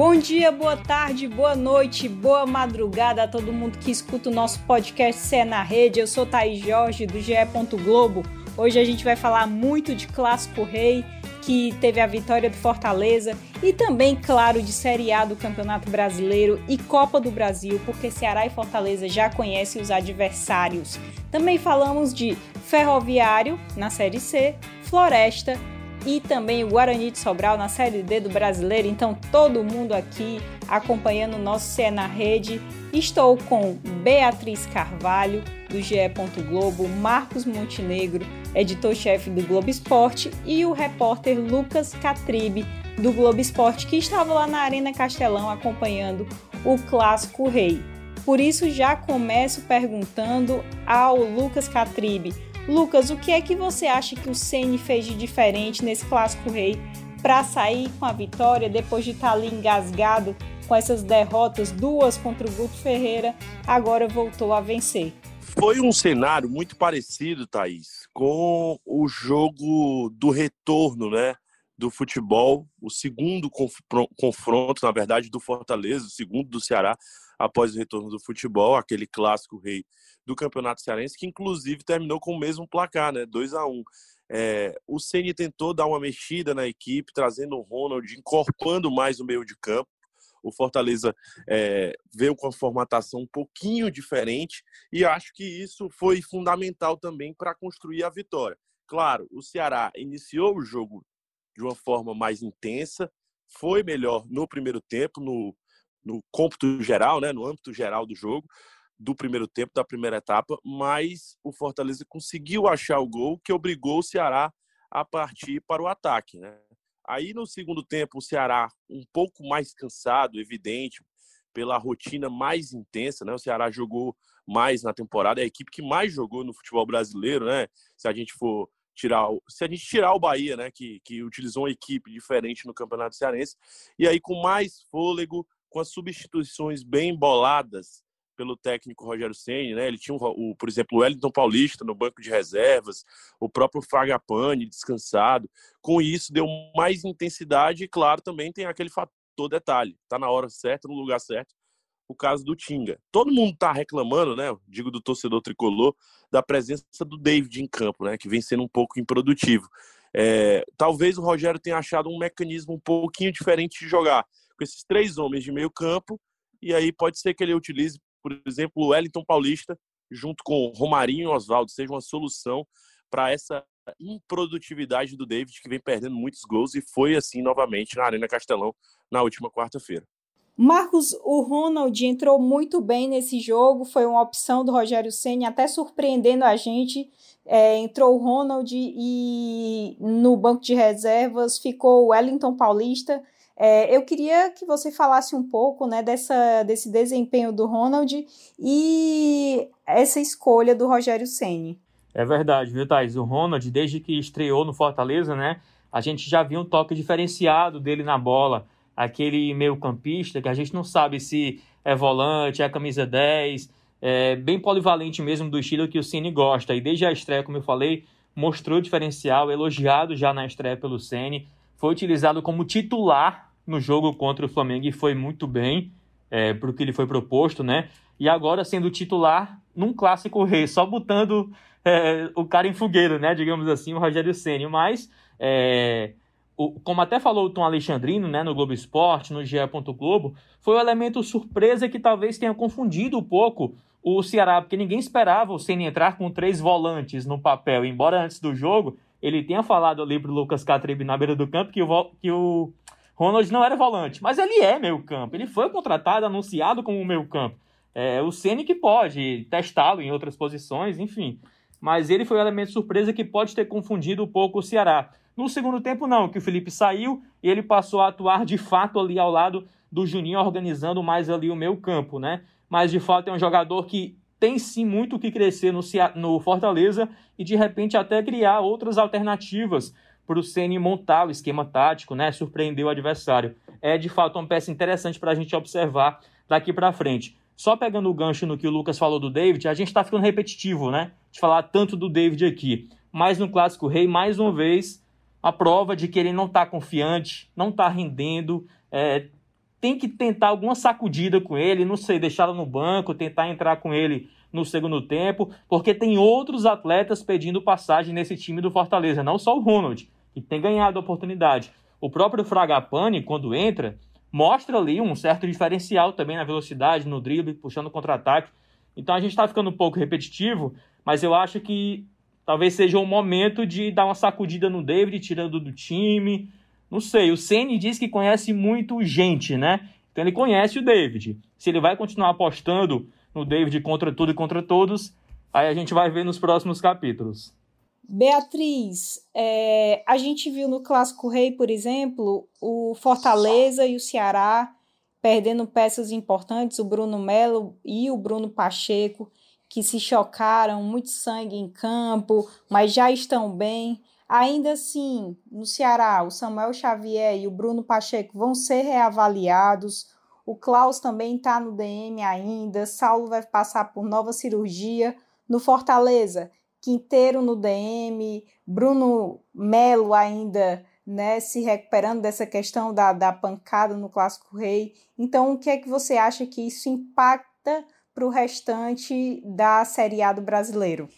Bom dia, boa tarde, boa noite, boa madrugada a todo mundo que escuta o nosso podcast Cé na Rede. Eu sou Thaís Jorge, do GE. Globo. Hoje a gente vai falar muito de Clássico Rei, que teve a vitória do Fortaleza, e também, claro, de Série A do Campeonato Brasileiro e Copa do Brasil, porque Ceará e Fortaleza já conhecem os adversários. Também falamos de Ferroviário na Série C, Floresta e também o Guarani de Sobral na Série D do Brasileiro. Então, todo mundo aqui acompanhando o nosso CE na Rede. Estou com Beatriz Carvalho, do GE. Globo, Marcos Montenegro, editor-chefe do Globo Esporte, e o repórter Lucas Catribe, do Globo Esporte, que estava lá na Arena Castelão acompanhando o Clássico Rei. Por isso, já começo perguntando ao Lucas Catribe Lucas, o que é que você acha que o Ceni fez de diferente nesse clássico rei para sair com a vitória depois de estar tá ali engasgado com essas derrotas, duas contra o Guto Ferreira, agora voltou a vencer? Foi um cenário muito parecido, Thaís, com o jogo do retorno, né? Do futebol, o segundo confronto, na verdade, do Fortaleza, o segundo do Ceará, após o retorno do futebol, aquele clássico rei do Campeonato Cearense, que inclusive terminou com o mesmo placar, né? 2 a 1 é, o Ceni tentou dar uma mexida na equipe, trazendo o Ronald, incorporando mais o meio de campo. O Fortaleza é, veio com a formatação um pouquinho diferente e acho que isso foi fundamental também para construir a vitória. Claro, o Ceará iniciou o jogo de uma forma mais intensa, foi melhor no primeiro tempo, no, no cômputo geral, né, no âmbito geral do jogo, do primeiro tempo, da primeira etapa, mas o Fortaleza conseguiu achar o gol que obrigou o Ceará a partir para o ataque. Né? Aí no segundo tempo, o Ceará um pouco mais cansado, evidente, pela rotina mais intensa, né? O Ceará jogou mais na temporada, é a equipe que mais jogou no futebol brasileiro, né? Se a gente for tirar, se a gente tirar o Bahia, né, que, que utilizou uma equipe diferente no Campeonato Cearense, e aí com mais fôlego, com as substituições bem boladas, pelo técnico Rogério Ceni, né? Ele tinha, o, por exemplo, o Wellington Paulista no banco de reservas, o próprio Fragapane descansado. Com isso, deu mais intensidade e, claro, também tem aquele fator detalhe. Tá na hora certa, no lugar certo. O caso do Tinga. Todo mundo tá reclamando, né? Digo do torcedor tricolor, da presença do David em campo, né? Que vem sendo um pouco improdutivo. É, talvez o Rogério tenha achado um mecanismo um pouquinho diferente de jogar com esses três homens de meio campo e aí pode ser que ele utilize por exemplo, o Wellington Paulista, junto com Romarinho e Oswaldo, seja uma solução para essa improdutividade do David, que vem perdendo muitos gols e foi assim novamente na Arena Castelão na última quarta-feira. Marcos, o Ronald entrou muito bem nesse jogo, foi uma opção do Rogério Senna, até surpreendendo a gente. É, entrou o Ronald e no banco de reservas ficou o Wellington Paulista. É, eu queria que você falasse um pouco né, dessa, desse desempenho do Ronald e essa escolha do Rogério Ceni. É verdade, viu, Thais? O Ronald, desde que estreou no Fortaleza, né, a gente já viu um toque diferenciado dele na bola. Aquele meio-campista que a gente não sabe se é volante, é camisa 10, é bem polivalente mesmo do estilo que o Ceni gosta. E desde a estreia, como eu falei, mostrou diferencial, elogiado já na estreia pelo Ceni. Foi utilizado como titular no jogo contra o Flamengo e foi muito bem é, para o que ele foi proposto, né? E agora sendo titular num clássico rei, só botando é, o cara em fogueira, né? Digamos assim, o Rogério Ceni. Mas, é, o, como até falou o Tom Alexandrino, né, no Globo Esporte, no GE. Globo, foi um elemento surpresa que talvez tenha confundido um pouco o Ceará, porque ninguém esperava o Ceni entrar com três volantes no papel. Embora antes do jogo ele tenha falado ali pro Lucas Catribe na beira do campo que o, que o Ronald não era volante, mas ele é meio campo. Ele foi contratado, anunciado como meio campo. É, o Ceni que pode testá-lo em outras posições, enfim. Mas ele foi um elemento surpresa que pode ter confundido um pouco o Ceará. No segundo tempo, não, que o Felipe saiu e ele passou a atuar de fato ali ao lado do Juninho, organizando mais ali o meio campo, né? Mas de fato é um jogador que tem sim muito o que crescer no, no Fortaleza e de repente até criar outras alternativas para o Ceni montar o esquema tático, né? Surpreender o adversário. É de fato uma peça interessante para a gente observar daqui para frente. Só pegando o gancho no que o Lucas falou do David, a gente está ficando repetitivo, né? De falar tanto do David aqui. Mas no Clássico Rei, mais uma vez, a prova de que ele não está confiante, não está rendendo, é, tem que tentar alguma sacudida com ele, não sei, deixá-lo no banco, tentar entrar com ele no segundo tempo, porque tem outros atletas pedindo passagem nesse time do Fortaleza, não só o Ronald, tem ganhado a oportunidade. O próprio Fragapane, quando entra, mostra ali um certo diferencial também na velocidade, no drible, puxando contra-ataque. Então a gente está ficando um pouco repetitivo, mas eu acho que talvez seja o momento de dar uma sacudida no David, tirando do time. Não sei, o Ceni diz que conhece muito gente, né? Então ele conhece o David. Se ele vai continuar apostando no David contra tudo e contra todos, aí a gente vai ver nos próximos capítulos. Beatriz, é, a gente viu no Clássico Rei, por exemplo, o Fortaleza e o Ceará perdendo peças importantes, o Bruno Melo e o Bruno Pacheco, que se chocaram, muito sangue em campo, mas já estão bem. Ainda assim, no Ceará, o Samuel Xavier e o Bruno Pacheco vão ser reavaliados. O Klaus também está no DM ainda. Saulo vai passar por nova cirurgia. No Fortaleza, Quinteiro no DM, Bruno Melo ainda né, se recuperando dessa questão da, da pancada no Clássico Rei. Então, o que é que você acha que isso impacta para o restante da Série A do brasileiro?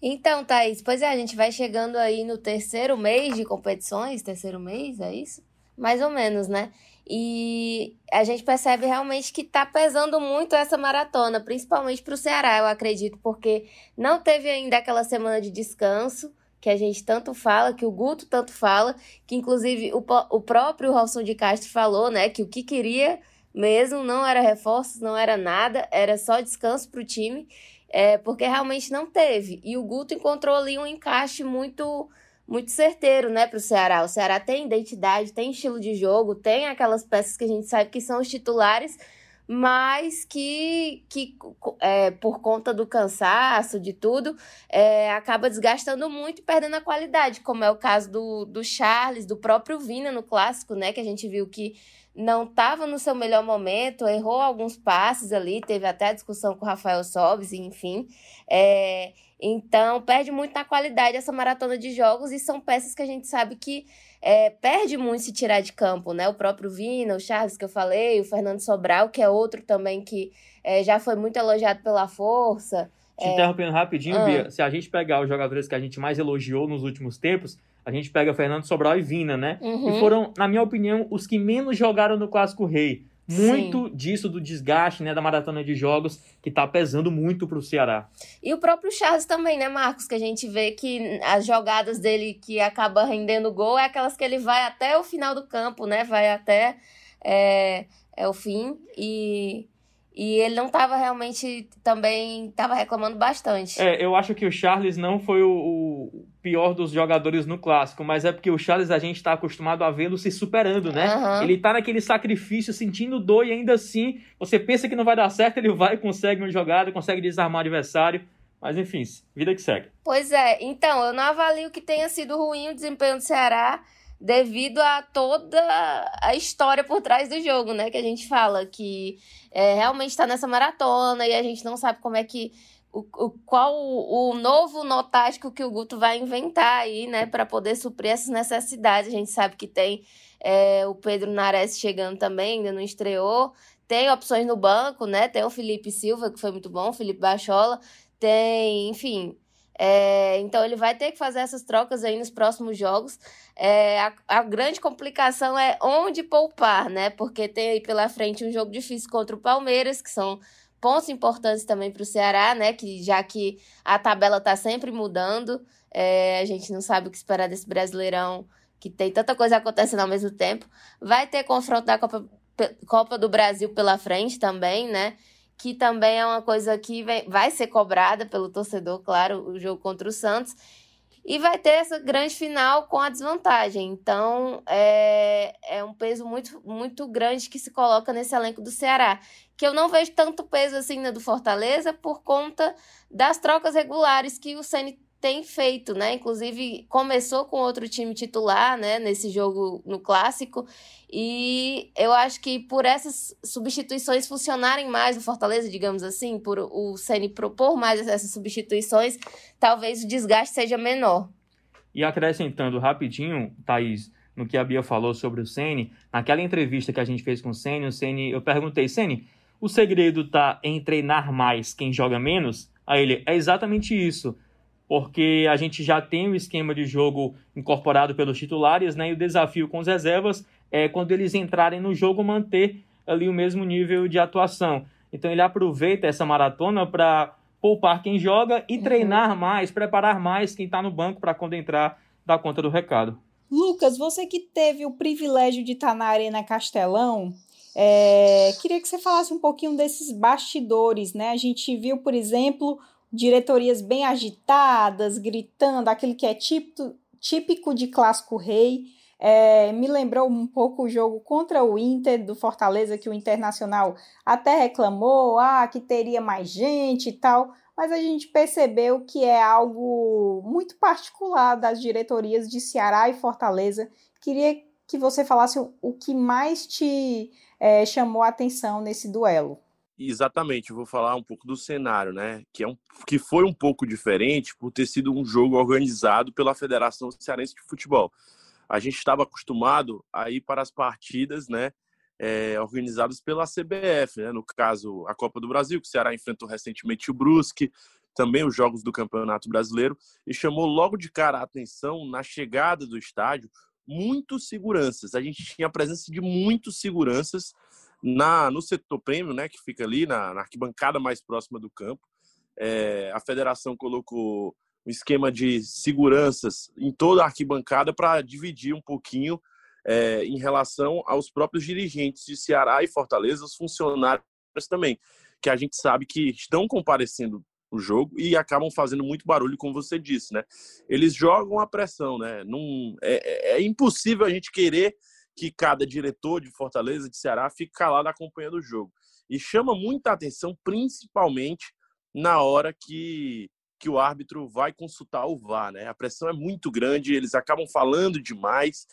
Então, Thaís, pois é, a gente vai chegando aí no terceiro mês de competições, terceiro mês, é isso? Mais ou menos, né? E a gente percebe realmente que está pesando muito essa maratona, principalmente para o Ceará, eu acredito, porque não teve ainda aquela semana de descanso que a gente tanto fala, que o Guto tanto fala, que inclusive o, o próprio Robson de Castro falou, né, que o que queria mesmo não era reforços, não era nada, era só descanso para o time, é, porque realmente não teve. E o Guto encontrou ali um encaixe muito muito certeiro, né, para o Ceará. O Ceará tem identidade, tem estilo de jogo, tem aquelas peças que a gente sabe que são os titulares, mas que, que é, por conta do cansaço, de tudo, é, acaba desgastando muito e perdendo a qualidade, como é o caso do, do Charles, do próprio Vina no clássico, né? Que a gente viu que não estava no seu melhor momento, errou alguns passes ali, teve até discussão com o Rafael Sobes, enfim. É, então, perde muito na qualidade essa maratona de jogos e são peças que a gente sabe que é, perde muito se tirar de campo, né? O próprio Vina, o Charles que eu falei, o Fernando Sobral, que é outro também que é, já foi muito elogiado pela força. Te é... interrompendo rapidinho, ah. Bia, se a gente pegar os jogadores que a gente mais elogiou nos últimos tempos, a gente pega Fernando Sobral e Vina, né? Uhum. E foram, na minha opinião, os que menos jogaram no Clássico Rei. Muito Sim. disso do desgaste, né, da maratona de jogos que tá pesando muito pro Ceará. E o próprio Charles também, né, Marcos, que a gente vê que as jogadas dele que acaba rendendo gol é aquelas que ele vai até o final do campo, né, vai até é, é o fim e e ele não estava realmente também estava reclamando bastante. É, eu acho que o Charles não foi o, o, pior dos jogadores no clássico, mas é porque o Charles a gente está acostumado a vê-lo se superando, né? Uhum. Ele está naquele sacrifício, sentindo dor e ainda assim você pensa que não vai dar certo, ele vai, consegue uma jogada, consegue desarmar o adversário. Mas enfim, vida que segue. Pois é, então eu não avalio que tenha sido ruim o desempenho do Ceará devido a toda a história por trás do jogo, né? Que a gente fala que é, realmente está nessa maratona e a gente não sabe como é que. O, o, qual o, o novo nó tático que o Guto vai inventar aí, né, para poder suprir essas necessidades. A gente sabe que tem é, o Pedro Nares chegando também, ainda não estreou. Tem opções no banco, né? Tem o Felipe Silva, que foi muito bom, o Felipe Bachola. Tem, enfim, é, então ele vai ter que fazer essas trocas aí nos próximos jogos. É, a, a, grande complicação é onde poupar, né? Porque tem aí pela frente um jogo difícil contra o Palmeiras, que são pontos importantes também para o Ceará, né? Que já que a tabela está sempre mudando, é, a gente não sabe o que esperar desse Brasileirão, que tem tanta coisa acontecendo ao mesmo tempo. Vai ter confronto da Copa, Copa do Brasil pela frente também, né? que também é uma coisa que vai ser cobrada pelo torcedor, claro, o jogo contra o Santos. E vai ter essa grande final com a desvantagem. Então, é, é um peso muito, muito grande que se coloca nesse elenco do Ceará. Que eu não vejo tanto peso assim na do Fortaleza por conta das trocas regulares que o Ceni tem feito, né? Inclusive começou com outro time titular, né? Nesse jogo no clássico e eu acho que por essas substituições funcionarem mais no Fortaleza, digamos assim, por o Ceni propor mais essas substituições, talvez o desgaste seja menor. E acrescentando rapidinho, Thaís, no que a Bia falou sobre o Ceni. Naquela entrevista que a gente fez com o Ceni, o Ceni, eu perguntei, Ceni, o segredo está em treinar mais quem joga menos? Aí ele, é exatamente isso. Porque a gente já tem o esquema de jogo incorporado pelos titulares, né? E o desafio com as reservas é quando eles entrarem no jogo manter ali o mesmo nível de atuação. Então ele aproveita essa maratona para poupar quem joga e uhum. treinar mais, preparar mais quem está no banco para quando entrar dar conta do recado. Lucas, você que teve o privilégio de estar tá na Arena Castelão, é, queria que você falasse um pouquinho desses bastidores, né? A gente viu, por exemplo, diretorias bem agitadas, gritando, aquele que é típico, típico de clássico rei. É, me lembrou um pouco o jogo contra o Inter do Fortaleza, que o Internacional até reclamou, ah, que teria mais gente e tal, mas a gente percebeu que é algo muito particular das diretorias de Ceará e Fortaleza. Queria que você falasse o que mais te é, chamou a atenção nesse duelo. Exatamente, vou falar um pouco do cenário, né? Que, é um, que foi um pouco diferente por ter sido um jogo organizado pela Federação Cearense de Futebol. A gente estava acostumado a ir para as partidas, né? É, organizadas pela CBF, né? no caso a Copa do Brasil, que o Ceará enfrentou recentemente o Brusque, também os jogos do Campeonato Brasileiro, e chamou logo de cara a atenção na chegada do estádio muitos seguranças. A gente tinha a presença de muitos seguranças na no setor prêmio, né, que fica ali na, na arquibancada mais próxima do campo. É, a federação colocou um esquema de seguranças em toda a arquibancada para dividir um pouquinho é, em relação aos próprios dirigentes de Ceará e Fortaleza, os funcionários também, que a gente sabe que estão comparecendo o jogo e acabam fazendo muito barulho, como você disse, né? Eles jogam a pressão, né? Não, é, é, é impossível a gente querer que cada diretor de Fortaleza, de Ceará, fique calado acompanhando o jogo. E chama muita atenção, principalmente na hora que, que o árbitro vai consultar o VAR, né? A pressão é muito grande, eles acabam falando demais.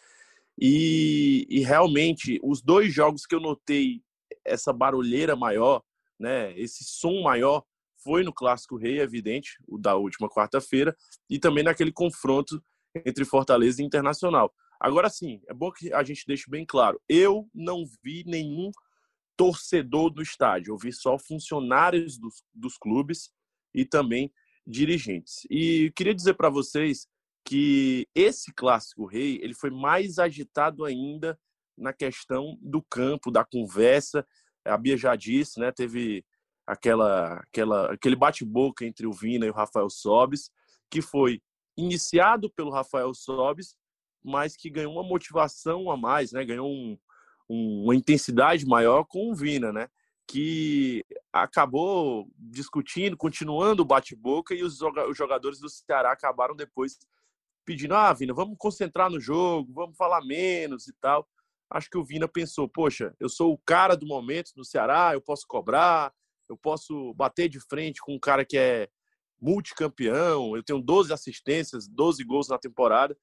E, e realmente, os dois jogos que eu notei essa barulheira maior, né? Esse som maior, foi no Clássico Rei, é evidente, o da última quarta-feira, e também naquele confronto entre Fortaleza e Internacional. Agora sim, é bom que a gente deixe bem claro: eu não vi nenhum torcedor do estádio, eu vi só funcionários dos, dos clubes e também dirigentes. E queria dizer para vocês que esse clássico rei ele foi mais agitado ainda na questão do campo, da conversa. A Bia já disse, né? Teve aquela, aquela, aquele bate-boca entre o Vina e o Rafael Sobis, que foi iniciado pelo Rafael Sobis, mas que ganhou uma motivação a mais, né? ganhou um, um, uma intensidade maior com o Vina, né? que acabou discutindo, continuando o bate-boca, e os jogadores do Ceará acabaram depois pedindo: ah, Vina, vamos concentrar no jogo, vamos falar menos e tal. Acho que o Vina pensou: poxa, eu sou o cara do momento no Ceará, eu posso cobrar, eu posso bater de frente com um cara que é multicampeão, eu tenho 12 assistências, 12 gols na temporada.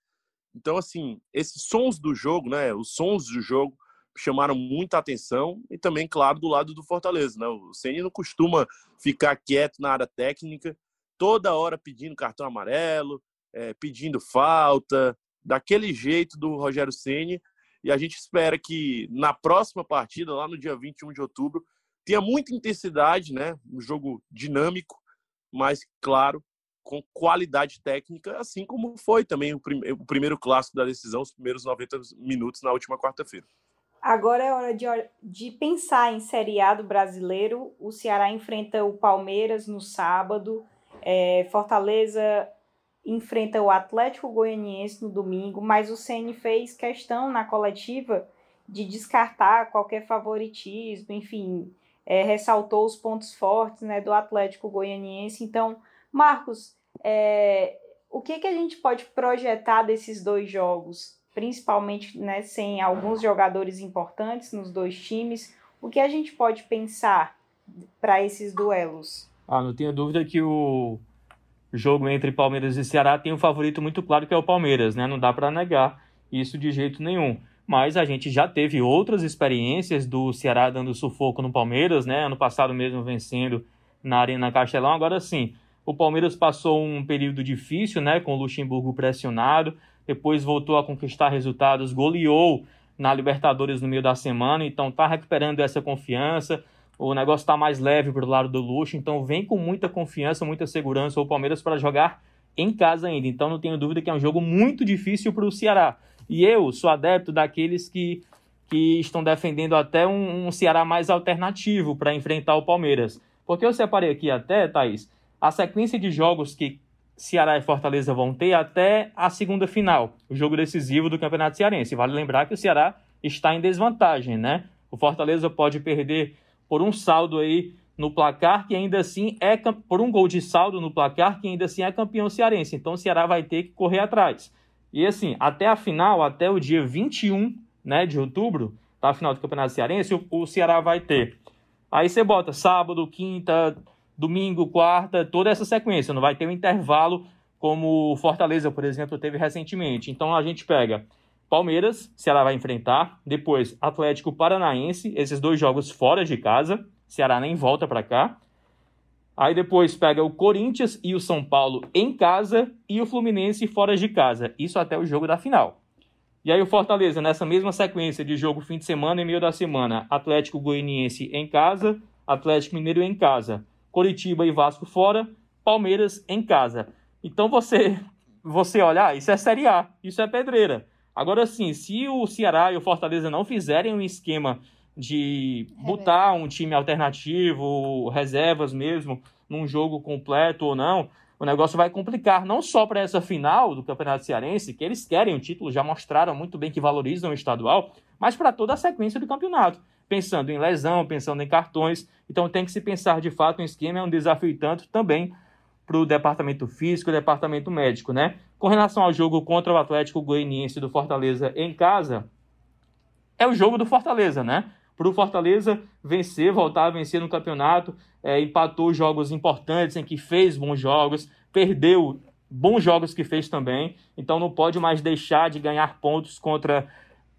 Então, assim, esses sons do jogo, né, os sons do jogo chamaram muita atenção e também, claro, do lado do Fortaleza, né? O Ceni não costuma ficar quieto na área técnica, toda hora pedindo cartão amarelo, é, pedindo falta, daquele jeito do Rogério Ceni. E a gente espera que na próxima partida, lá no dia 21 de outubro, tinha muita intensidade, né? Um jogo dinâmico, mas claro, com qualidade técnica, assim como foi também o, prim o primeiro clássico da decisão, os primeiros 90 minutos na última quarta-feira. Agora é hora de, de pensar em Série A do brasileiro. O Ceará enfrenta o Palmeiras no sábado, é, Fortaleza enfrenta o Atlético Goianiense no domingo, mas o CN fez questão na coletiva de descartar qualquer favoritismo, enfim, é, ressaltou os pontos fortes né, do Atlético Goianiense. Então, Marcos, é, o que, que a gente pode projetar desses dois jogos, principalmente né, sem alguns jogadores importantes nos dois times? O que a gente pode pensar para esses duelos? Ah, não tenho dúvida que o jogo entre Palmeiras e Ceará tem um favorito muito claro que é o Palmeiras, né? Não dá para negar isso de jeito nenhum mas a gente já teve outras experiências do Ceará dando sufoco no Palmeiras, né? Ano passado mesmo vencendo na Arena Castelão. Agora sim, O Palmeiras passou um período difícil, né, com o Luxemburgo pressionado, depois voltou a conquistar resultados, goleou na Libertadores no meio da semana, então está recuperando essa confiança. O negócio está mais leve para o lado do Luxo, então vem com muita confiança, muita segurança o Palmeiras para jogar em casa ainda. Então não tenho dúvida que é um jogo muito difícil para o Ceará. E eu sou adepto daqueles que, que estão defendendo até um, um Ceará mais alternativo para enfrentar o Palmeiras. Porque eu separei aqui até, Thaís, a sequência de jogos que Ceará e Fortaleza vão ter até a segunda final, o jogo decisivo do Campeonato Cearense. Vale lembrar que o Ceará está em desvantagem, né? O Fortaleza pode perder por um saldo aí no placar que ainda assim é por um gol de saldo no placar que ainda assim é campeão cearense. Então o Ceará vai ter que correr atrás. E assim, até a final, até o dia 21, né, de outubro, tá a final do Campeonato Cearense, o, o Ceará vai ter. Aí você bota sábado, quinta, domingo, quarta, toda essa sequência. Não vai ter um intervalo como Fortaleza, por exemplo, teve recentemente. Então a gente pega Palmeiras, Ceará vai enfrentar, depois Atlético Paranaense, esses dois jogos fora de casa, Ceará nem volta para cá. Aí depois pega o Corinthians e o São Paulo em casa e o Fluminense fora de casa. Isso até o jogo da final. E aí o Fortaleza, nessa mesma sequência de jogo fim de semana e meio da semana, Atlético Goianiense em casa, Atlético Mineiro em casa, Coritiba e Vasco fora, Palmeiras em casa. Então você você olhar, ah, isso é Série A, isso é pedreira. Agora sim, se o Ceará e o Fortaleza não fizerem um esquema de botar um time alternativo, reservas mesmo, num jogo completo ou não, o negócio vai complicar, não só para essa final do Campeonato Cearense, que eles querem o título, já mostraram muito bem que valorizam o estadual, mas para toda a sequência do campeonato pensando em lesão, pensando em cartões. Então tem que se pensar de fato um esquema, é um desafio tanto também para o departamento físico e departamento médico, né? Com relação ao jogo contra o Atlético Goianiense do Fortaleza em casa, é o jogo do Fortaleza, né? Para o Fortaleza vencer, voltar a vencer no campeonato, é, empatou jogos importantes em que fez bons jogos, perdeu bons jogos que fez também, então não pode mais deixar de ganhar pontos contra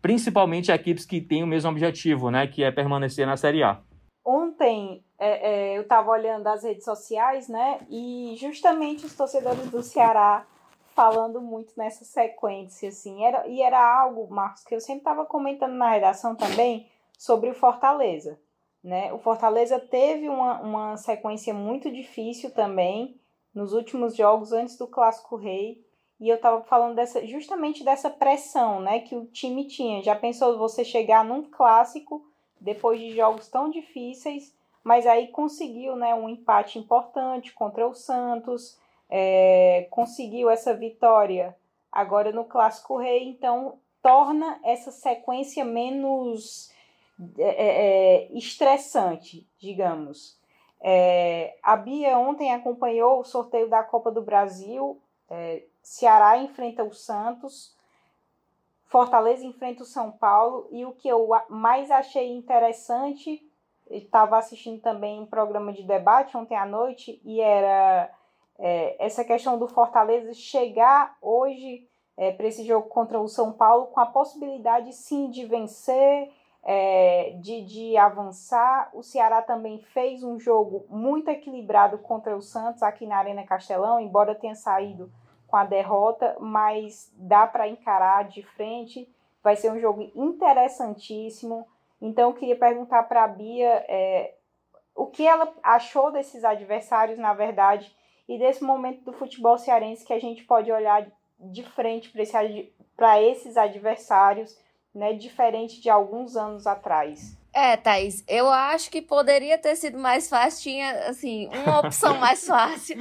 principalmente equipes que têm o mesmo objetivo, né, que é permanecer na Série A. Ontem é, é, eu estava olhando as redes sociais, né, e justamente os torcedores do Ceará falando muito nessa sequência, assim, era, e era algo, Marcos, que eu sempre estava comentando na redação também sobre o Fortaleza, né, o Fortaleza teve uma, uma sequência muito difícil também nos últimos jogos antes do Clássico Rei, e eu estava falando dessa, justamente dessa pressão né, que o time tinha. Já pensou você chegar num clássico depois de jogos tão difíceis, mas aí conseguiu né, um empate importante contra o Santos, é, conseguiu essa vitória agora no Clássico Rei, então torna essa sequência menos é, é, é estressante, digamos. É, a Bia ontem acompanhou o sorteio da Copa do Brasil. É, Ceará enfrenta o Santos, Fortaleza enfrenta o São Paulo e o que eu mais achei interessante, estava assistindo também um programa de debate ontem à noite e era é, essa questão do Fortaleza chegar hoje para esse jogo contra o São Paulo com a possibilidade sim de vencer, é, de, de avançar. O Ceará também fez um jogo muito equilibrado contra o Santos aqui na Arena Castelão, embora tenha saído com a derrota, mas dá para encarar de frente. Vai ser um jogo interessantíssimo. Então, eu queria perguntar para a Bia é, o que ela achou desses adversários, na verdade, e desse momento do futebol cearense que a gente pode olhar de frente para esse, esses adversários, né, diferente de alguns anos atrás. É, Thaís, eu acho que poderia ter sido mais fácil, tinha, assim, uma opção mais fácil,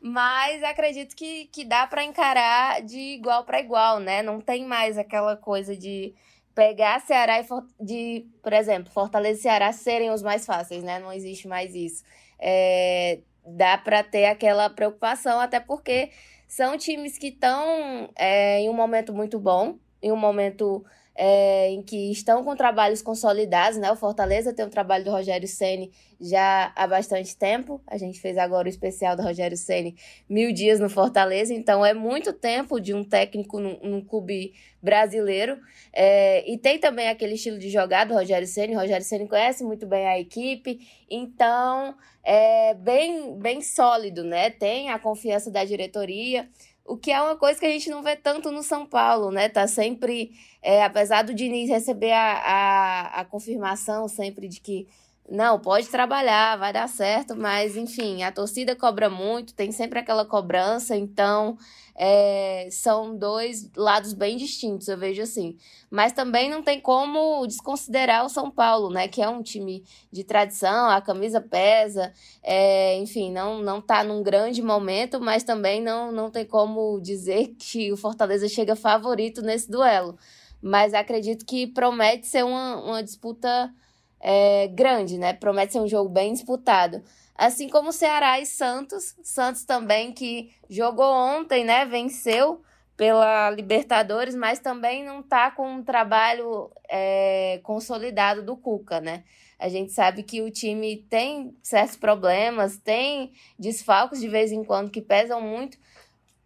mas acredito que, que dá para encarar de igual para igual, né? Não tem mais aquela coisa de pegar Ceará e, de, por exemplo, Fortaleza e Ceará serem os mais fáceis, né? Não existe mais isso. É, dá para ter aquela preocupação, até porque são times que estão é, em um momento muito bom, em um momento é, em que estão com trabalhos consolidados, né? O Fortaleza tem o trabalho do Rogério Ceni já há bastante tempo. A gente fez agora o especial do Rogério Ceni mil dias no Fortaleza, então é muito tempo de um técnico num, num clube brasileiro. É, e tem também aquele estilo de jogar do Rogério Ceni. O Rogério Ceni conhece muito bem a equipe, então é bem, bem sólido, né? Tem a confiança da diretoria o que é uma coisa que a gente não vê tanto no São Paulo, né? Tá sempre, é, apesar do Diniz receber a, a, a confirmação sempre de que não, pode trabalhar, vai dar certo, mas enfim, a torcida cobra muito, tem sempre aquela cobrança, então é, são dois lados bem distintos, eu vejo assim. Mas também não tem como desconsiderar o São Paulo, né? Que é um time de tradição, a camisa pesa, é, enfim, não, não tá num grande momento, mas também não, não tem como dizer que o Fortaleza chega favorito nesse duelo. Mas acredito que promete ser uma, uma disputa é, grande, né? Promete ser um jogo bem disputado. Assim como Ceará e Santos. Santos também que jogou ontem, né? Venceu pela Libertadores, mas também não está com um trabalho é, consolidado do Cuca, né? A gente sabe que o time tem certos problemas, tem desfalques de vez em quando que pesam muito,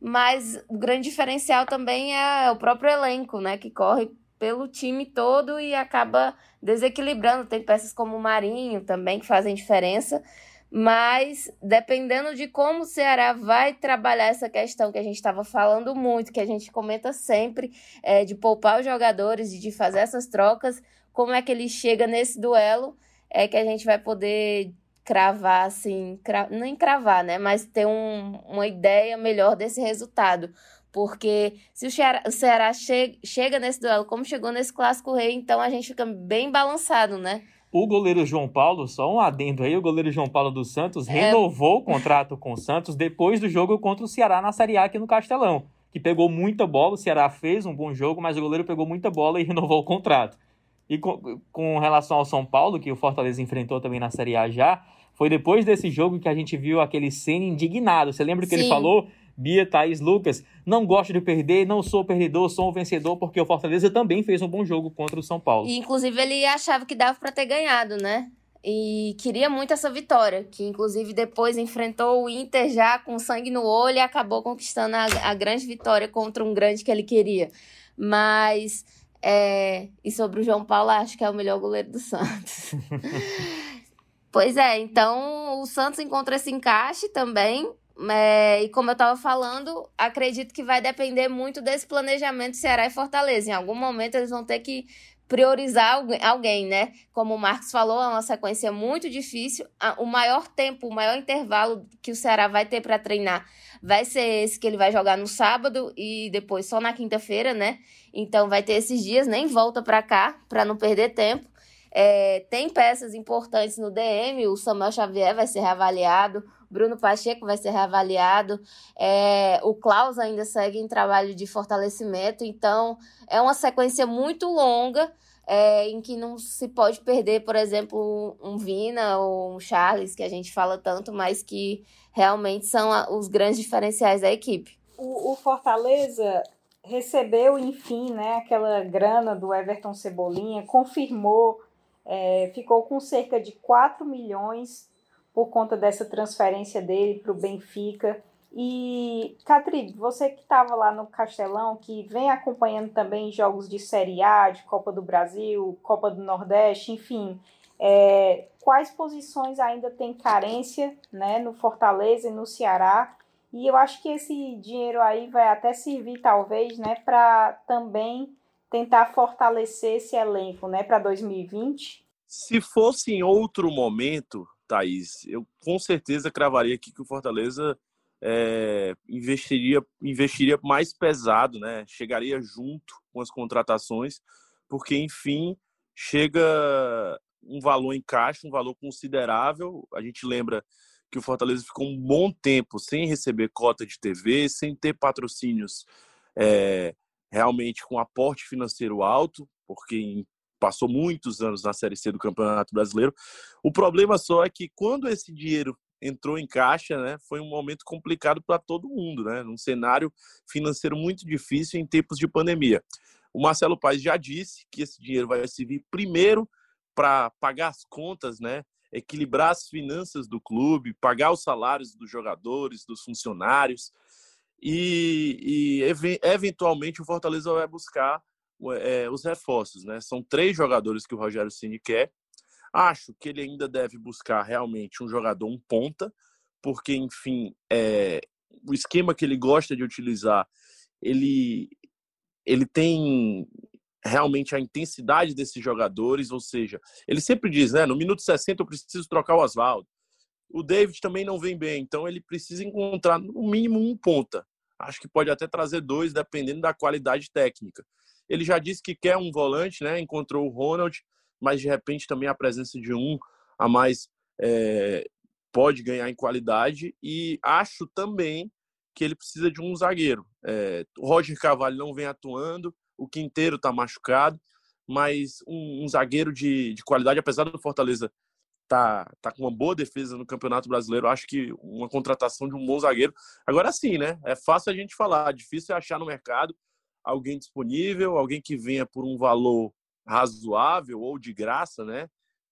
mas o grande diferencial também é o próprio elenco, né? Que corre pelo time todo e acaba desequilibrando. Tem peças como o Marinho também que fazem diferença. Mas dependendo de como o Ceará vai trabalhar essa questão que a gente estava falando muito, que a gente comenta sempre, é, de poupar os jogadores, de fazer essas trocas, como é que ele chega nesse duelo, é que a gente vai poder cravar, assim, cra... não encravar, né? Mas ter um, uma ideia melhor desse resultado. Porque se o Ceará, o Ceará che chega nesse duelo como chegou nesse clássico rei, então a gente fica bem balançado, né? O goleiro João Paulo, só um adendo aí, o goleiro João Paulo dos Santos é... renovou o contrato com o Santos depois do jogo contra o Ceará na Série A aqui no Castelão, que pegou muita bola, o Ceará fez um bom jogo, mas o goleiro pegou muita bola e renovou o contrato. E com, com relação ao São Paulo, que o Fortaleza enfrentou também na Série A já, foi depois desse jogo que a gente viu aquele cena indignado. Você lembra que Sim. ele falou? Bia, Thaís, Lucas, não gosto de perder, não sou perdedor, sou um vencedor, porque o Fortaleza também fez um bom jogo contra o São Paulo. E, inclusive, ele achava que dava para ter ganhado, né? E queria muito essa vitória, que inclusive depois enfrentou o Inter já com sangue no olho e acabou conquistando a, a grande vitória contra um grande que ele queria. Mas, é, e sobre o João Paulo, acho que é o melhor goleiro do Santos. pois é, então o Santos encontra esse encaixe também é, e como eu estava falando, acredito que vai depender muito desse planejamento Ceará e Fortaleza. Em algum momento eles vão ter que priorizar alguém, né? Como o Marcos falou, é uma sequência muito difícil. O maior tempo, o maior intervalo que o Ceará vai ter para treinar vai ser esse que ele vai jogar no sábado e depois só na quinta-feira, né? Então vai ter esses dias, nem volta para cá para não perder tempo. É, tem peças importantes no DM, o Samuel Xavier vai ser reavaliado, Bruno Pacheco vai ser reavaliado, é, o Klaus ainda segue em trabalho de fortalecimento, então é uma sequência muito longa. É, em que não se pode perder, por exemplo, um Vina ou um Charles, que a gente fala tanto, mas que realmente são os grandes diferenciais da equipe. O, o Fortaleza recebeu, enfim, né, aquela grana do Everton Cebolinha, confirmou, é, ficou com cerca de 4 milhões por conta dessa transferência dele para o Benfica. E, Catri, você que estava lá no Castelão, que vem acompanhando também jogos de Série A, de Copa do Brasil, Copa do Nordeste, enfim, é, quais posições ainda tem carência né, no Fortaleza e no Ceará? E eu acho que esse dinheiro aí vai até servir, talvez, né, para também tentar fortalecer esse elenco né, para 2020. Se fosse em outro momento, Thaís, eu com certeza cravaria aqui que o Fortaleza é, investiria, investiria mais pesado, né? Chegaria junto com as contratações, porque enfim chega um valor em caixa, um valor considerável. A gente lembra que o Fortaleza ficou um bom tempo sem receber cota de TV, sem ter patrocínios é, realmente com aporte financeiro alto, porque em passou muitos anos na Série C do Campeonato Brasileiro. O problema só é que quando esse dinheiro entrou em caixa, né, foi um momento complicado para todo mundo, né, num cenário financeiro muito difícil em tempos de pandemia. O Marcelo Paes já disse que esse dinheiro vai servir primeiro para pagar as contas, né? equilibrar as finanças do clube, pagar os salários dos jogadores, dos funcionários e, e eventualmente o Fortaleza vai buscar é, os reforços, né? São três jogadores que o Rogério Ceni quer. Acho que ele ainda deve buscar realmente um jogador um ponta, porque enfim, é, o esquema que ele gosta de utilizar, ele ele tem realmente a intensidade desses jogadores, ou seja, ele sempre diz, né, no minuto 60 eu preciso trocar o Oswaldo. O David também não vem bem, então ele precisa encontrar no mínimo um ponta. Acho que pode até trazer dois, dependendo da qualidade técnica. Ele já disse que quer um volante, né? Encontrou o Ronald, mas de repente também a presença de um a mais é, pode ganhar em qualidade. E acho também que ele precisa de um zagueiro. É, o Roger Cavalho não vem atuando, o Quinteiro está machucado, mas um, um zagueiro de, de, qualidade, apesar do Fortaleza tá, tá com uma boa defesa no Campeonato Brasileiro, acho que uma contratação de um bom zagueiro. Agora sim, né? É fácil a gente falar, difícil é achar no mercado alguém disponível, alguém que venha por um valor razoável ou de graça, né?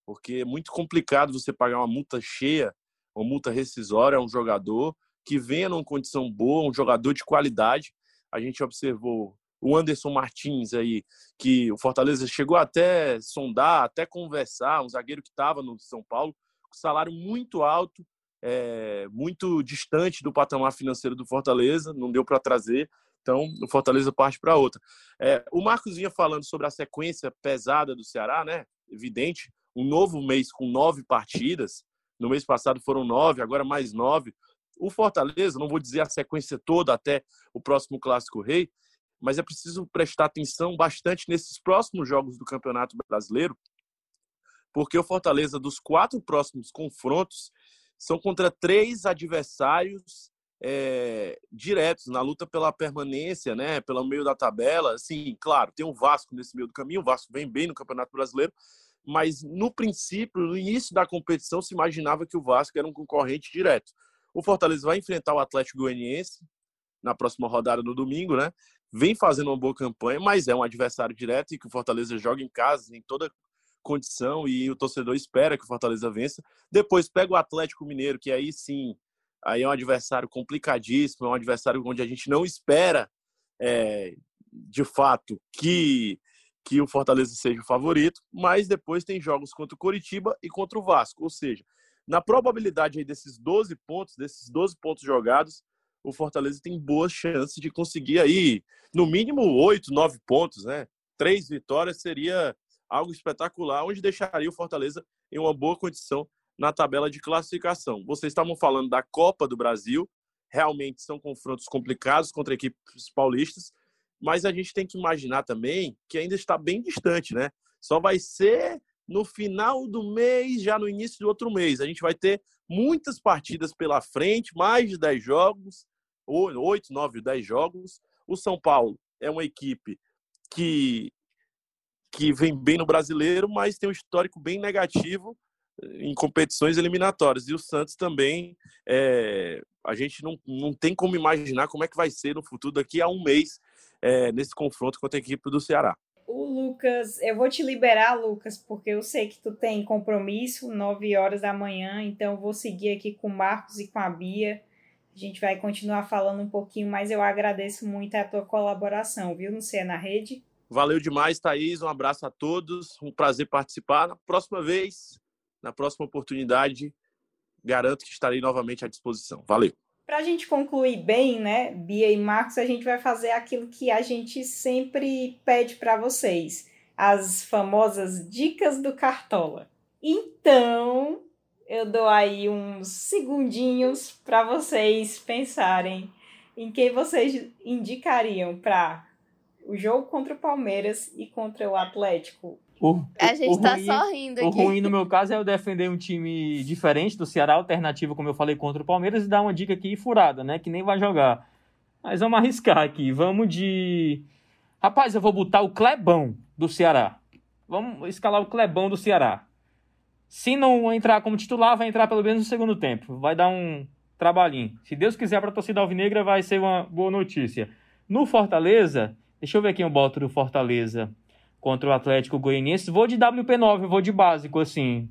Porque é muito complicado você pagar uma multa cheia, uma multa rescisória a um jogador que venha numa condição boa, um jogador de qualidade. A gente observou o Anderson Martins aí, que o Fortaleza chegou até sondar, até conversar, um zagueiro que estava no São Paulo, com salário muito alto, é, muito distante do patamar financeiro do Fortaleza, não deu para trazer, então o Fortaleza parte para outra. É, o Marcos vinha falando sobre a sequência pesada do Ceará, né? Evidente, um novo mês com nove partidas, no mês passado foram nove, agora mais nove. O Fortaleza, não vou dizer a sequência toda até o próximo Clássico Rei, mas é preciso prestar atenção bastante nesses próximos jogos do Campeonato Brasileiro, porque o Fortaleza, dos quatro próximos confrontos, são contra três adversários é, diretos na luta pela permanência, né, pelo meio da tabela. Assim, claro, tem o Vasco nesse meio do caminho, o Vasco vem bem no Campeonato Brasileiro, mas no princípio, no início da competição, se imaginava que o Vasco era um concorrente direto. O Fortaleza vai enfrentar o Atlético Goianiense na próxima rodada no domingo, né? vem fazendo uma boa campanha, mas é um adversário direto e que o Fortaleza joga em casa, em toda condição, e o torcedor espera que o Fortaleza vença. Depois pega o Atlético Mineiro, que aí sim, aí é um adversário complicadíssimo, é um adversário onde a gente não espera, é, de fato, que, que o Fortaleza seja o favorito, mas depois tem jogos contra o Coritiba e contra o Vasco, ou seja, na probabilidade aí desses 12 pontos, desses 12 pontos jogados, o Fortaleza tem boas chances de conseguir aí, no mínimo, oito, nove pontos, né? Três vitórias seria algo espetacular, onde deixaria o Fortaleza em uma boa condição na tabela de classificação. Vocês estavam falando da Copa do Brasil, realmente são confrontos complicados contra equipes paulistas, mas a gente tem que imaginar também que ainda está bem distante, né? Só vai ser no final do mês, já no início do outro mês. A gente vai ter muitas partidas pela frente, mais de 10 jogos, 8, 9, 10 jogos. O São Paulo é uma equipe que, que vem bem no brasileiro, mas tem um histórico bem negativo em competições eliminatórias. E o Santos também, é, a gente não, não tem como imaginar como é que vai ser no futuro daqui a um mês é, nesse confronto contra a equipe do Ceará. O Lucas, eu vou te liberar, Lucas, porque eu sei que tu tem compromisso, 9 horas da manhã, então eu vou seguir aqui com o Marcos e com a Bia. A gente vai continuar falando um pouquinho, mas eu agradeço muito a tua colaboração, viu, no Cê na Rede. Valeu demais, Thaís. Um abraço a todos. Um prazer participar. Na próxima vez, na próxima oportunidade, garanto que estarei novamente à disposição. Valeu. Para a gente concluir bem, né, Bia e Marcos, a gente vai fazer aquilo que a gente sempre pede para vocês: as famosas dicas do Cartola. Então, eu dou aí uns segundinhos para vocês pensarem em quem vocês indicariam para o jogo contra o Palmeiras e contra o Atlético. O, a gente o tá ruim, só rindo aqui. O ruim no meu caso é eu defender um time diferente do Ceará, alternativo, como eu falei, contra o Palmeiras, e dar uma dica aqui furada, né? Que nem vai jogar. Mas vamos arriscar aqui. Vamos de. Rapaz, eu vou botar o Clebão do Ceará. Vamos escalar o Clebão do Ceará. Se não entrar como titular, vai entrar pelo menos no segundo tempo. Vai dar um trabalhinho. Se Deus quiser para a torcida alvinegra, vai ser uma boa notícia. No Fortaleza, Deixa eu ver quem eu boto do Fortaleza contra o Atlético Goianiense. Vou de WP9, vou de básico, assim.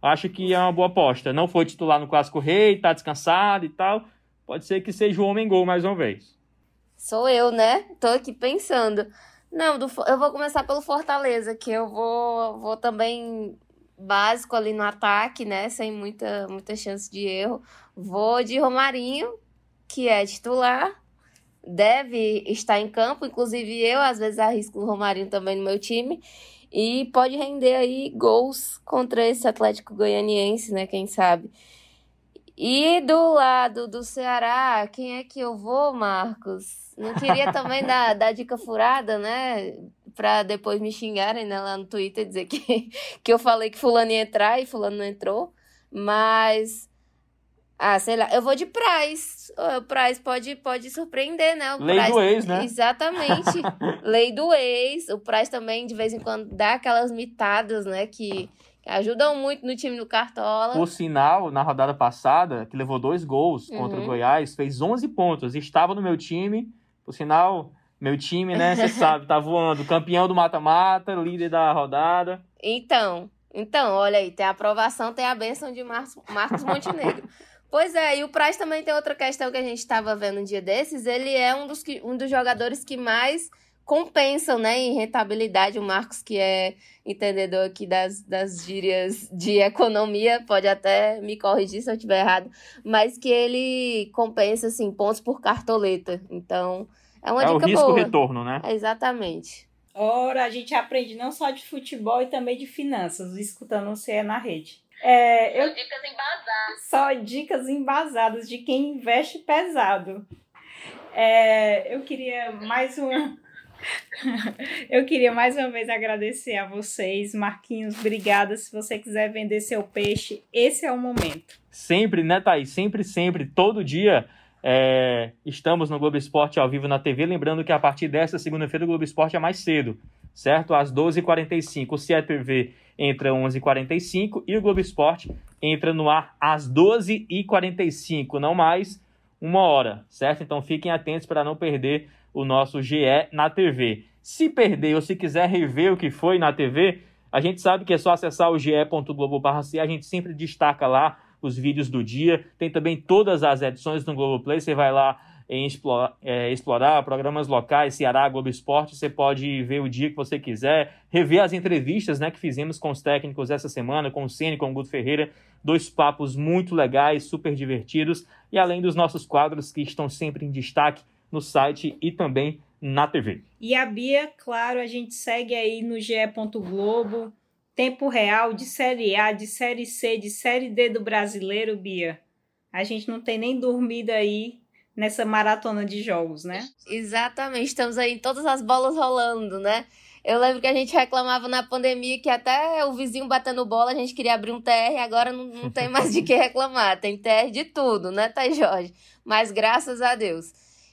Acho que é uma boa aposta. Não foi titular no Clássico Rei, tá descansado e tal. Pode ser que seja o homem gol mais uma vez. Sou eu, né? Tô aqui pensando. Não, do, eu vou começar pelo Fortaleza, que eu vou, vou também básico ali no ataque, né? Sem muita, muita chance de erro. Vou de Romarinho, que é titular. Deve estar em campo, inclusive eu às vezes arrisco o Romarinho também no meu time. E pode render aí gols contra esse Atlético Goianiense, né? Quem sabe. E do lado do Ceará, quem é que eu vou, Marcos? Não queria também dar, dar dica furada, né? Pra depois me xingarem né, lá no Twitter, dizer que, que eu falei que fulano ia entrar e fulano não entrou. Mas ah, sei lá, eu vou de Price. O Price pode, pode surpreender, né? O Lei Price, do ex, né? Exatamente. Lei do ex. O Price também, de vez em quando, dá aquelas mitadas, né? Que, que ajudam muito no time do Cartola. Por sinal, na rodada passada, que levou dois gols contra Uhum. o Goiás, fez 11 pontos. Estava no meu time. Por sinal, meu time, né? Você sabe, tá voando. Campeão do mata-mata, líder da rodada. Então, então, olha aí, tem a aprovação, tem a bênção de Marcos, Marcos Montenegro. Pois é, e o Price também tem outra questão que a gente estava vendo um dia desses. Ele é um dos, que, um dos jogadores que mais compensam, né, em rentabilidade. O Marcos, que é entendedor aqui das, das gírias de economia, pode até me corrigir se eu estiver errado, mas que ele compensa, assim, pontos por cartoleta. Então, é uma é o dica risco boa. retorno, né? Exatamente. Ora, a gente aprende não só de futebol e também de finanças, escutando o CE na rede. É, eu... Dicas embasadas. Só dicas embasadas de quem investe pesado. É, eu queria mais uma. eu queria mais uma vez agradecer a vocês, Marquinhos. Obrigada. Se você quiser vender seu peixe, esse é o momento. Sempre, né, Thaís? Sempre, sempre, todo dia. é, estamos no Globo Esporte ao vivo na TV. Lembrando que a partir desta segunda-feira o Globo Esporte é mais cedo, certo? Às 12h45. O CE TV entra às 11h45 e o Globo Esporte entra no ar às 12h45, não mais uma hora, certo? Então fiquem atentos para não perder o nosso GE na TV. Se perder ou se quiser rever o que foi na TV, a gente sabe que é só acessar o ge.globo.c, a gente sempre destaca lá os vídeos do dia. Tem também todas as edições no Globoplay, você vai lá em explorar, é, explorar programas locais, Ceará, Globo Esporte, você pode ver o dia que você quiser, rever as entrevistas né, que fizemos com os técnicos essa semana, com o Ceni, com o Guto Ferreira, dois papos muito legais, super divertidos, e além dos nossos quadros que estão sempre em destaque no site e também na TV. E a Bia, claro, a gente segue aí no GE. Globo, tempo real de Série A, de Série C, de Série D do brasileiro, Bia. A gente não tem nem dormido aí nessa maratona de jogos, né? Exatamente, estamos aí todas as bolas rolando, né? Eu lembro que a gente reclamava na pandemia que até o vizinho batendo bola a gente queria abrir um TR, agora não, não tem mais de que reclamar. Tem TR de tudo, né, Thay Jorge? Mas graças a Deus.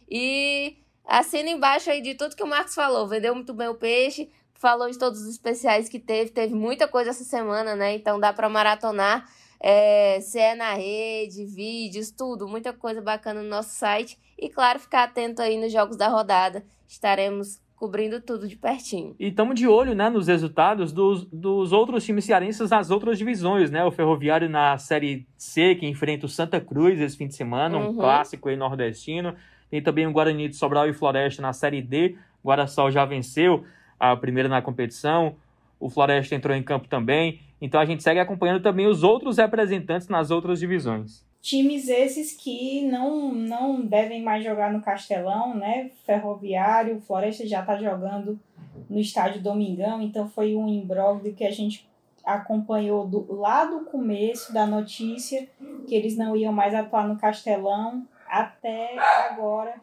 E assina embaixo aí de tudo que o Marcos falou. Vendeu muito bem o peixe, falou de todos os especiais que teve. Teve muita coisa essa semana, né? Então dá para maratonar. É, CE na rede, vídeos, tudo, muita coisa bacana no nosso site. E claro, ficar atento aí nos jogos da rodada. Estaremos cobrindo tudo de pertinho. E estamos de olho né, nos resultados dos, dos outros times cearenses nas outras divisões, né? O Ferroviário na Série C, que enfrenta o Santa Cruz esse fim de semana, um Uhum. clássico aí nordestino. Tem também o Guarani de Sobral e Floresta na Série D. O Guaraçol já venceu a primeira na competição. O Floresta entrou em campo também. Então a gente segue acompanhando também os outros representantes nas outras divisões. Times esses que não, não devem mais jogar no Castelão, né? Ferroviário, o Floresta já está jogando no estádio Domingão, então foi um imbróglio que a gente acompanhou do, lá do começo da notícia que eles não iam mais atuar no Castelão até agora.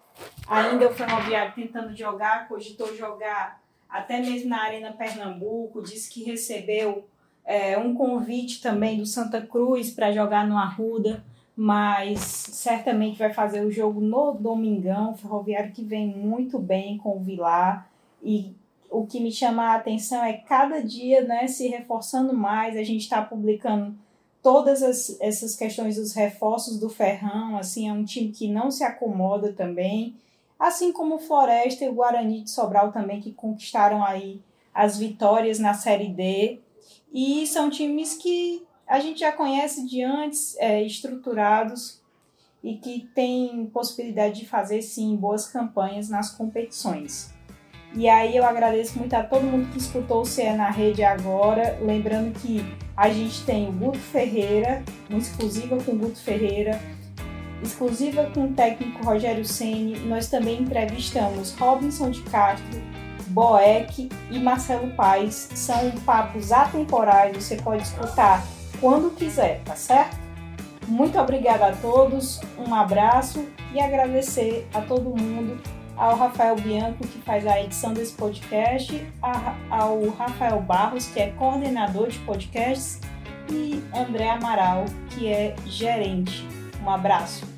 Ainda o Ferroviário tentando jogar, cogitou jogar até mesmo na Arena Pernambuco, disse que recebeu é, um convite também do Santa Cruz para jogar no Arruda mas certamente vai fazer o jogo no Domingão, Ferroviário que vem muito bem com o Vilar. E o que me chama a atenção é cada dia, né, se reforçando mais, a gente está publicando todas as, essas questões dos reforços do Ferrão, assim, é um time que não se acomoda também, assim como Floresta e o Guarani de Sobral também, que conquistaram aí as vitórias na Série D. E são times que a gente já conhece de antes, é, estruturados e que têm possibilidade de fazer sim boas campanhas nas competições. E aí eu agradeço muito a todo mundo que escutou o CE na rede agora, lembrando que a gente tem o Guto Ferreira, uma exclusiva com o Guto Ferreira, exclusiva com o técnico Rogério Ceni. Nós também entrevistamos Robinson de Castro, Boeck e Marcelo Paes. São papos atemporais, você pode escutar quando quiser, tá certo? Muito obrigada a todos, um abraço e agradecer a todo mundo, ao Rafael Bianco, que faz a edição desse podcast, ao Rafael Barros, que é coordenador de podcasts, e André Amaral, que é gerente. Um abraço.